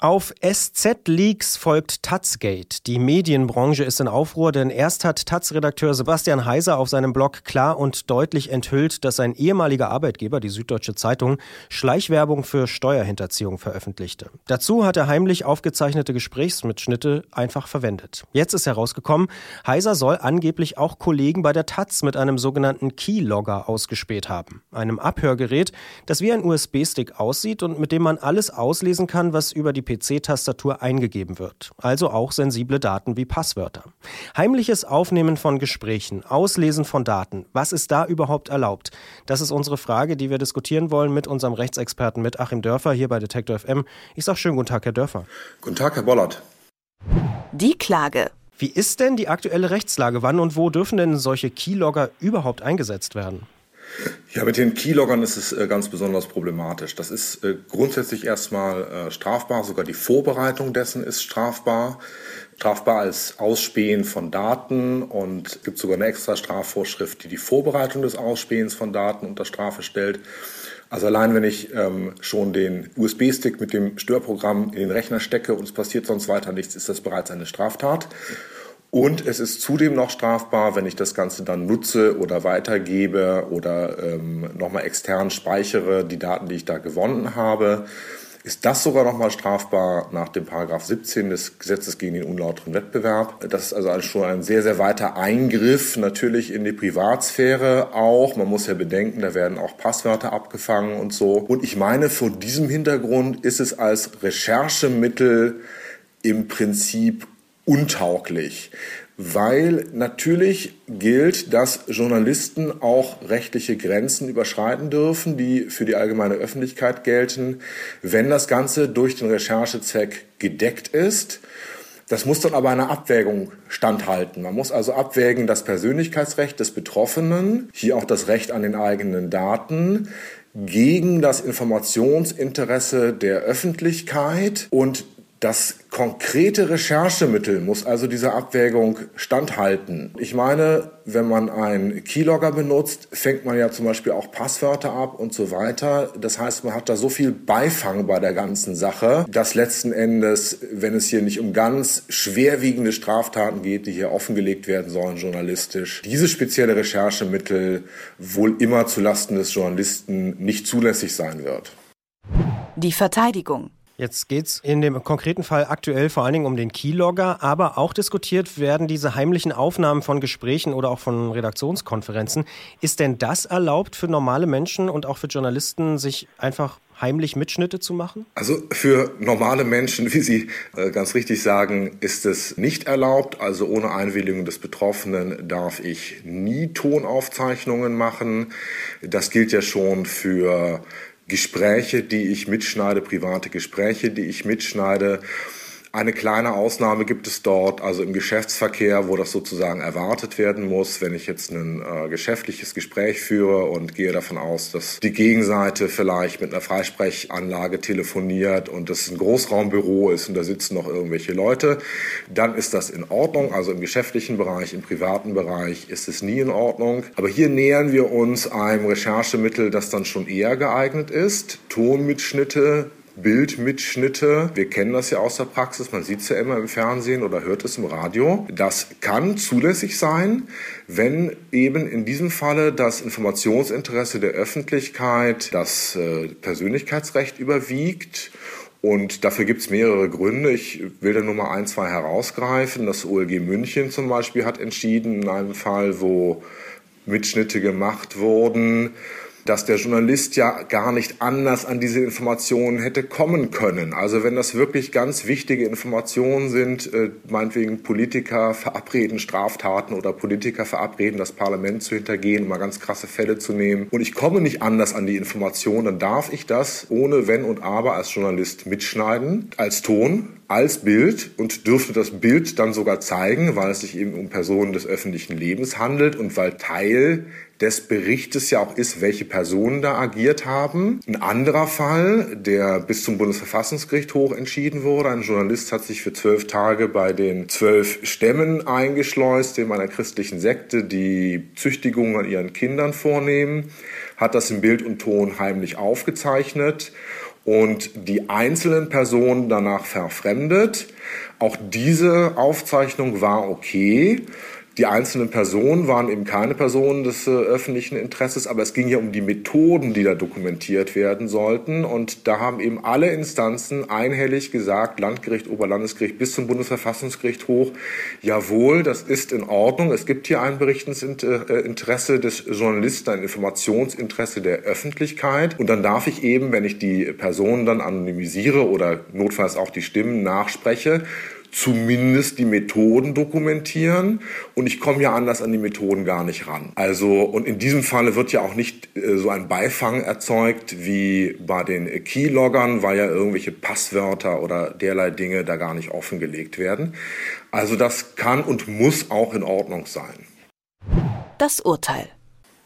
Auf SZ-Leaks folgt Tazgate. Die Medienbranche ist in Aufruhr, denn erst hat Taz-Redakteur Sebastian Heiser auf seinem Blog klar und deutlich enthüllt, dass sein ehemaliger Arbeitgeber, die Süddeutsche Zeitung, Schleichwerbung für Steuerhinterziehung veröffentlichte. Dazu hat er heimlich aufgezeichnete Gesprächsmitschnitte einfach verwendet. Jetzt ist herausgekommen, Heiser soll angeblich auch Kollegen bei der Taz mit einem sogenannten Keylogger ausgespäht haben. Einem Abhörgerät, das wie ein USB-Stick aussieht und mit dem man alles auslesen kann, was über die PC-Tastatur eingegeben wird, also auch sensible Daten wie Passwörter. Heimliches Aufnehmen von Gesprächen, Auslesen von Daten, was ist da überhaupt erlaubt? Das ist unsere Frage, die wir diskutieren wollen mit unserem Rechtsexperten, mit Achim Dörfer hier bei Detektor FM. Ich sage schönen guten Tag, Herr Dörfer. Guten Tag, Herr Bollert. Die Klage. Wie ist denn die aktuelle Rechtslage? Wann und wo dürfen denn solche Keylogger überhaupt eingesetzt werden? Ja, mit den Keyloggern ist es äh, ganz besonders problematisch. Das ist äh, grundsätzlich erstmal äh, strafbar, sogar die Vorbereitung dessen ist strafbar. Strafbar als Ausspähen von Daten und es gibt sogar eine extra Strafvorschrift, die die Vorbereitung des Ausspähens von Daten unter Strafe stellt. Also allein wenn ich ähm, schon den USB-Stick mit dem Störprogramm in den Rechner stecke und es passiert sonst weiter nichts, ist das bereits eine Straftat. Und es ist zudem noch strafbar, wenn ich das Ganze dann nutze oder weitergebe oder ähm, nochmal extern speichere, die Daten, die ich da gewonnen habe. Ist das sogar nochmal strafbar nach dem Paragraph 17 des Gesetzes gegen den unlauteren Wettbewerb? Das ist also schon ein sehr, sehr weiter Eingriff natürlich in die Privatsphäre auch. Man muss ja bedenken, da werden auch Passwörter abgefangen und so. Und ich meine, vor diesem Hintergrund ist es als Recherchemittel im Prinzip untauglich, weil natürlich gilt, dass Journalisten auch rechtliche Grenzen überschreiten dürfen, die für die allgemeine Öffentlichkeit gelten, wenn das Ganze durch den Recherchezweck gedeckt ist. Das muss dann aber einer Abwägung standhalten. Man muss also abwägen das Persönlichkeitsrecht des Betroffenen, hier auch das Recht an den eigenen Daten, gegen das Informationsinteresse der Öffentlichkeit und das konkrete Recherchemittel muss also dieser Abwägung standhalten. Ich meine, wenn man einen Keylogger benutzt, fängt man ja zum Beispiel auch Passwörter ab und so weiter. Das heißt, man hat da so viel Beifang bei der ganzen Sache, dass letzten Endes, wenn es hier nicht um ganz schwerwiegende Straftaten geht, die hier offengelegt werden sollen journalistisch, dieses spezielle Recherchemittel wohl immer zulasten des Journalisten nicht zulässig sein wird. Die Verteidigung. Jetzt geht es in dem konkreten Fall aktuell vor allen Dingen um den Keylogger, aber auch diskutiert werden diese heimlichen Aufnahmen von Gesprächen oder auch von Redaktionskonferenzen. Ist denn das erlaubt für normale Menschen und auch für Journalisten, sich einfach heimlich Mitschnitte zu machen? Also für normale Menschen, wie Sie äh, ganz richtig sagen, ist es nicht erlaubt. Also ohne Einwilligung des Betroffenen darf ich nie Tonaufzeichnungen machen. Das gilt ja schon für Gespräche, die ich mitschneide, private Gespräche, die ich mitschneide. Eine kleine Ausnahme gibt es dort, also im Geschäftsverkehr, wo das sozusagen erwartet werden muss, wenn ich jetzt ein äh, geschäftliches Gespräch führe und gehe davon aus, dass die Gegenseite vielleicht mit einer Freisprechanlage telefoniert und es ein Großraumbüro ist und da sitzen noch irgendwelche Leute, dann ist das in Ordnung. Also im geschäftlichen Bereich, im privaten Bereich ist es nie in Ordnung. Aber hier nähern wir uns einem Recherchemittel, das dann schon eher geeignet ist. Tonmitschnitte, Bildmitschnitte. Wir kennen das ja aus der Praxis, man sieht es ja immer im Fernsehen oder hört es im Radio. Das kann zulässig sein, wenn eben in diesem Falle das Informationsinteresse der Öffentlichkeit, das äh, Persönlichkeitsrecht überwiegt und dafür gibt es mehrere Gründe. Ich will da nur mal ein, zwei herausgreifen. Das OLG München zum Beispiel hat entschieden, in einem Fall, wo Mitschnitte gemacht wurden, dass der Journalist ja gar nicht anders an diese Informationen hätte kommen können. Also wenn das wirklich ganz wichtige Informationen sind, äh, meinetwegen Politiker verabreden Straftaten oder Politiker verabreden, das Parlament zu hintergehen, um mal ganz krasse Fälle zu nehmen, und ich komme nicht anders an die Informationen, dann darf ich das ohne Wenn und Aber als Journalist mitschneiden, als Ton als Bild und dürfte das Bild dann sogar zeigen, weil es sich eben um Personen des öffentlichen Lebens handelt und weil Teil des Berichtes ja auch ist, welche Personen da agiert haben. Ein anderer Fall, der bis zum Bundesverfassungsgericht hoch entschieden wurde. Ein Journalist hat sich für zwölf Tage bei den zwölf Stämmen eingeschleust, in einer christlichen Sekte, die Züchtigungen an ihren Kindern vornehmen, hat das in Bild und Ton heimlich aufgezeichnet und die einzelnen Personen danach verfremdet. Auch diese Aufzeichnung war okay. Die einzelnen Personen waren eben keine Personen des äh, öffentlichen Interesses, aber es ging ja um die Methoden, die da dokumentiert werden sollten. Und da haben eben alle Instanzen einhellig gesagt, Landgericht, Oberlandesgericht bis zum Bundesverfassungsgericht hoch, jawohl, das ist in Ordnung. Es gibt hier ein Berichteninteresse des Journalisten, ein Informationsinteresse der Öffentlichkeit. Und dann darf ich eben, wenn ich die Personen dann anonymisiere oder notfalls auch die Stimmen nachspreche, zumindest die Methoden dokumentieren und ich komme ja anders an die Methoden gar nicht ran. Also und in diesem Falle wird ja auch nicht äh, so ein Beifang erzeugt wie bei den Keyloggern, weil ja irgendwelche Passwörter oder derlei Dinge da gar nicht offengelegt werden. Also das kann und muss auch in Ordnung sein. Das Urteil.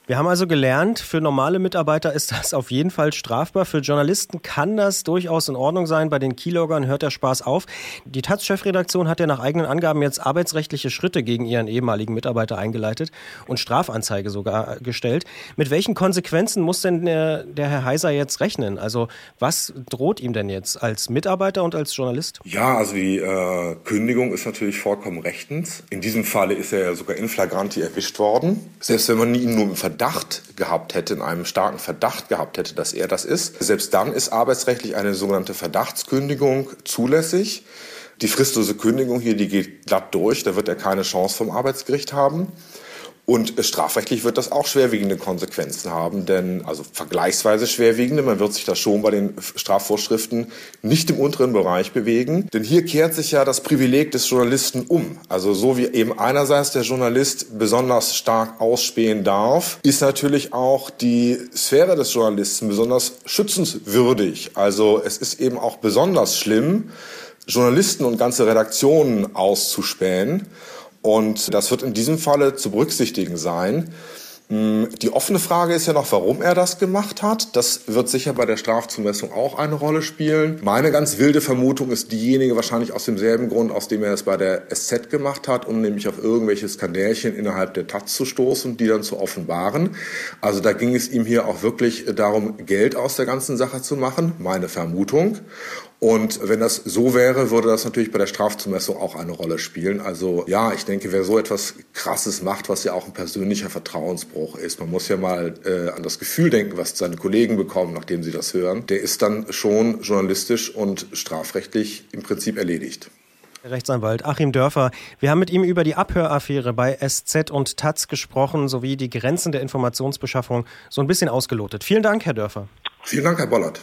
Wir haben also gelernt, für normale Mitarbeiter ist das auf jeden Fall strafbar. Für Journalisten kann das durchaus in Ordnung sein. Bei den Keyloggern hört der Spaß auf. Die Taz-Chefredaktion hat ja nach eigenen Angaben jetzt arbeitsrechtliche Schritte gegen ihren ehemaligen Mitarbeiter eingeleitet und Strafanzeige sogar gestellt. Mit welchen Konsequenzen muss denn der, der Herr Heiser jetzt rechnen? Also was droht ihm denn jetzt als Mitarbeiter und als Journalist? Ja, also die äh, Kündigung ist natürlich vollkommen rechtens. In diesem Falle ist er ja sogar in flagranti erwischt worden. Selbst wenn man ihn nur im Verdacht Verdacht gehabt hätte, in einem starken Verdacht gehabt hätte, dass er das ist. Selbst dann ist arbeitsrechtlich eine sogenannte Verdachtskündigung zulässig. Die fristlose Kündigung hier, die geht glatt durch, da wird er keine Chance vom Arbeitsgericht haben. Und strafrechtlich wird das auch schwerwiegende Konsequenzen haben, denn also vergleichsweise schwerwiegende, man wird sich da schon bei den Strafvorschriften nicht im unteren Bereich bewegen, denn hier kehrt sich ja das Privileg des Journalisten um. Also so wie eben einerseits der Journalist besonders stark ausspähen darf, ist natürlich auch die Sphäre des Journalisten besonders schützenswürdig. Also es ist eben auch besonders schlimm, Journalisten und ganze Redaktionen auszuspähen. Und das wird in diesem Falle zu berücksichtigen sein. Hm, die offene Frage ist ja noch, warum er das gemacht hat. Das wird sicher bei der Strafzumessung auch eine Rolle spielen. Meine ganz wilde Vermutung ist diejenige wahrscheinlich aus demselben Grund, aus dem er es bei der SZ gemacht hat, um nämlich auf irgendwelche Skandälchen innerhalb der Taz zu stoßen, die dann zu offenbaren. Also da ging es ihm hier auch wirklich darum, Geld aus der ganzen Sache zu machen, meine Vermutung. Und wenn das so wäre, würde das natürlich bei der Strafzumessung auch eine Rolle spielen. Also ja, ich denke, wer so etwas Krasses macht, was ja auch ein persönlicher Vertrauensbruch ist, man muss ja mal äh, an das Gefühl denken, was seine Kollegen bekommen, nachdem sie das hören, der ist dann schon journalistisch und strafrechtlich im Prinzip erledigt. Rechtsanwalt Achim Dörfer. Wir haben mit ihm über die Abhöraffäre bei SZ und Taz gesprochen, sowie die Grenzen der Informationsbeschaffung so ein bisschen ausgelotet. Vielen Dank, Herr Dörfer. Vielen Dank, Herr Bollert.